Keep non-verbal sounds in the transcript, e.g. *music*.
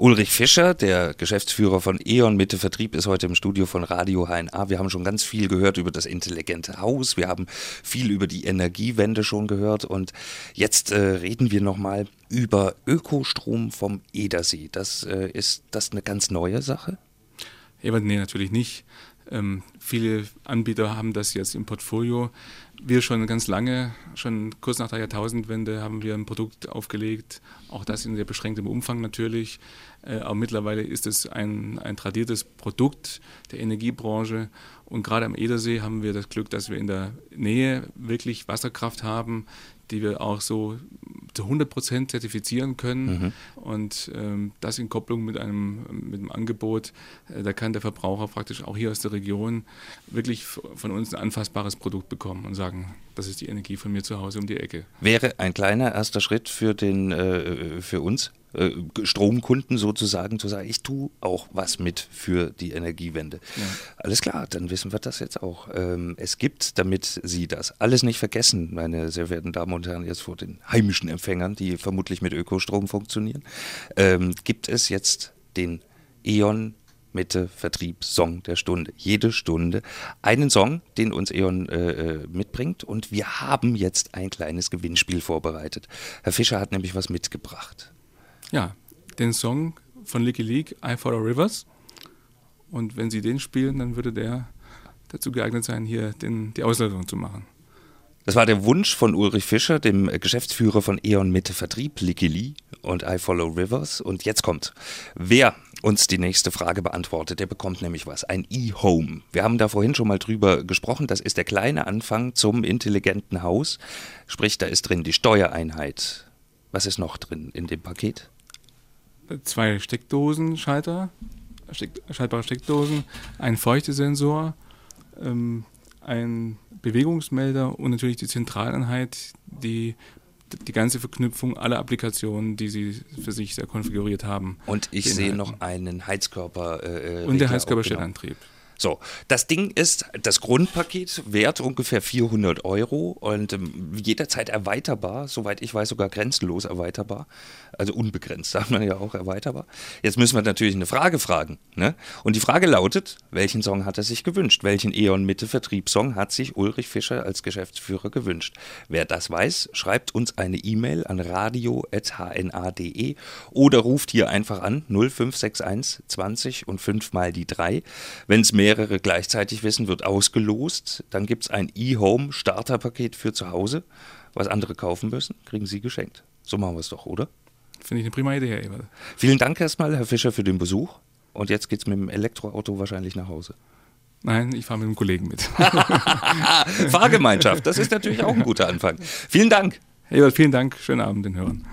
Ulrich Fischer, der Geschäftsführer von E.ON Mitte Vertrieb, ist heute im Studio von Radio HNA. Wir haben schon ganz viel gehört über das intelligente Haus. Wir haben viel über die Energiewende schon gehört. Und jetzt äh, reden wir nochmal über Ökostrom vom Edersee. Das äh, ist das eine ganz neue Sache? Ja, nee, natürlich nicht. Ähm, viele Anbieter haben das jetzt im Portfolio. Wir schon ganz lange, schon kurz nach der Jahrtausendwende, haben wir ein Produkt aufgelegt, auch das in sehr beschränktem Umfang natürlich. Äh, aber mittlerweile ist es ein, ein tradiertes Produkt der Energiebranche. Und gerade am Edersee haben wir das Glück, dass wir in der Nähe wirklich Wasserkraft haben, die wir auch so zu 100 Prozent zertifizieren können. Mhm. Und ähm, das in Kopplung mit einem, mit einem Angebot, äh, da kann der Verbraucher praktisch auch hier aus der Region wirklich von uns ein anfassbares Produkt bekommen und sagen, das ist die Energie von mir zu Hause um die Ecke. Wäre ein kleiner erster Schritt für, den, äh, für uns, äh, Stromkunden sozusagen zu sagen, ich tue auch was mit für die Energiewende. Ja. Alles klar, dann wissen wir das jetzt auch. Ähm, es gibt, damit Sie das alles nicht vergessen, meine sehr verehrten Damen und Herren, jetzt vor den heimischen Empfängern, die vermutlich mit Ökostrom funktionieren, ähm, gibt es jetzt den E.ON Mitte Vertrieb Song der Stunde. Jede Stunde einen Song, den uns E.ON äh, äh, mitbringt. Und wir haben jetzt ein kleines Gewinnspiel vorbereitet. Herr Fischer hat nämlich was mitgebracht. Ja, den Song von Licky League, I Follow Rivers. Und wenn Sie den spielen, dann würde der dazu geeignet sein, hier den, die Auslösung zu machen. Das war der Wunsch von Ulrich Fischer, dem Geschäftsführer von E.ON Mitte Vertrieb, Licky Lee und I Follow Rivers. Und jetzt kommt, wer uns die nächste Frage beantwortet, der bekommt nämlich was, ein E-Home. Wir haben da vorhin schon mal drüber gesprochen, das ist der kleine Anfang zum intelligenten Haus. Sprich, da ist drin die Steuereinheit. Was ist noch drin in dem Paket? Zwei Steckdosenschalter, Steck, schaltbare Steckdosen, ein Feuchtesensor, ähm, ein Bewegungsmelder und natürlich die Zentraleinheit, die die ganze Verknüpfung aller Applikationen, die Sie für sich sehr konfiguriert haben. Und ich sehe noch einen Heizkörper. Äh, und der Heizkörperstellantrieb. Genau. So, das Ding ist, das Grundpaket wert ungefähr 400 Euro und ähm, jederzeit erweiterbar, soweit ich weiß sogar grenzenlos erweiterbar, also unbegrenzt, *laughs* sagt man ja auch erweiterbar. Jetzt müssen wir natürlich eine Frage fragen. Ne? Und die Frage lautet, welchen Song hat er sich gewünscht? Welchen E.ON Mitte Vertriebssong hat sich Ulrich Fischer als Geschäftsführer gewünscht? Wer das weiß, schreibt uns eine E-Mail an radio.hna.de oder ruft hier einfach an 0561 20 und 5 mal die 3. Wenn es mehr mehrere gleichzeitig wissen, wird ausgelost. Dann gibt es ein E-Home Starterpaket für zu Hause. Was andere kaufen müssen, kriegen Sie geschenkt. So machen wir es doch, oder? Finde ich eine prima Idee, Herr Eberl. Vielen Dank erstmal, Herr Fischer, für den Besuch. Und jetzt geht es mit dem Elektroauto wahrscheinlich nach Hause. Nein, ich fahre mit einem Kollegen mit. *laughs* Fahrgemeinschaft, das ist natürlich auch ein guter Anfang. Vielen Dank. Herr Eberl, vielen Dank. Schönen Abend den Hörern.